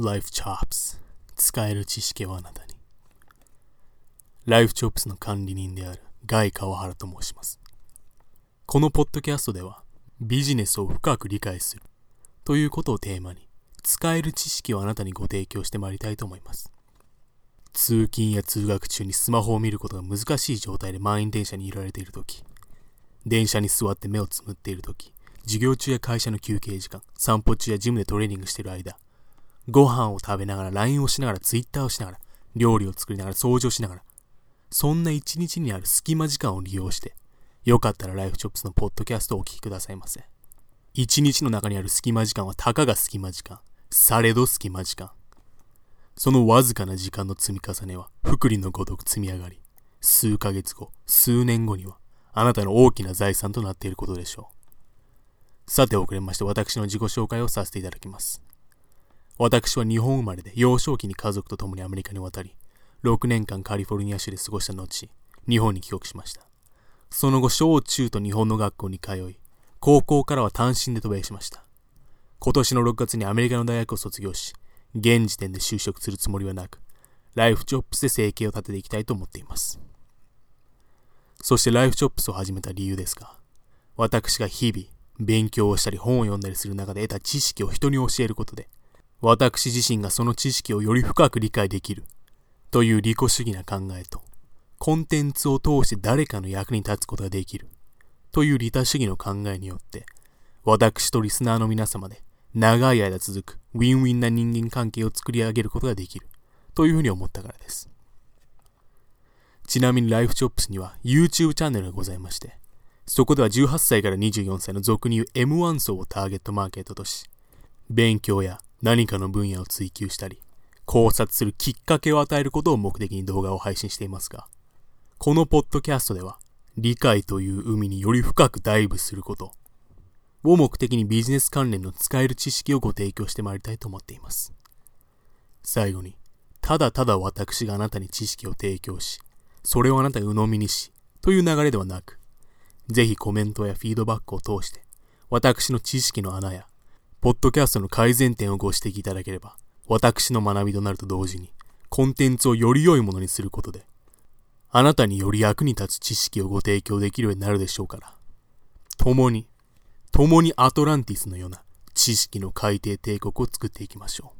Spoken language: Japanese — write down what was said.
Life Chops. 使える知識をあなたに。Life Chops の管理人であるガイ川原と申します。このポッドキャストではビジネスを深く理解するということをテーマに使える知識をあなたにご提供してまいりたいと思います。通勤や通学中にスマホを見ることが難しい状態で満員電車にいられているとき電車に座って目をつむっているとき授業中や会社の休憩時間散歩中やジムでトレーニングしている間ご飯を食べながら LINE をしながら Twitter をしながら料理を作りながら掃除をしながらそんな一日にある隙間時間を利用してよかったらライフチョップスのポッドキャストをお聞きくださいませ。一日の中にある隙間時間はたかが隙間時間されど隙間時間。そのわずかな時間の積み重ねは福利のごとく積み上がり数ヶ月後数年後にはあなたの大きな財産となっていることでしょう。さて遅れまして私の自己紹介をさせていただきます。私は日本生まれで幼少期に家族と共にアメリカに渡り、6年間カリフォルニア州で過ごした後、日本に帰国しました。その後、小中と日本の学校に通い、高校からは単身で渡米しました。今年の6月にアメリカの大学を卒業し、現時点で就職するつもりはなく、ライフチョップスで生計を立てていきたいと思っています。そしてライフチョップスを始めた理由ですが、私が日々、勉強をしたり本を読んだりする中で得た知識を人に教えることで、私自身がその知識をより深く理解できる。という利己主義な考えと、コンテンツを通して誰かの役に立つことができる。という利他主義の考えによって、私とリスナーの皆様で長い間続くウィンウィンな人間関係を作り上げることができる。というふうに思ったからです。ちなみにライフチョップスには YouTube チャンネルがございまして、そこでは18歳から24歳の俗に言う M1 層をターゲットマーケットとし、勉強や何かの分野を追求したり、考察するきっかけを与えることを目的に動画を配信していますが、このポッドキャストでは、理解という海により深くダイブすることを目的にビジネス関連の使える知識をご提供してまいりたいと思っています。最後に、ただただ私があなたに知識を提供し、それをあなたが鵜呑みにし、という流れではなく、ぜひコメントやフィードバックを通して、私の知識の穴やポッドキャストの改善点をご指摘いただければ、私の学びとなると同時に、コンテンツをより良いものにすることで、あなたにより役に立つ知識をご提供できるようになるでしょうから、共に、共にアトランティスのような知識の海底帝国を作っていきましょう。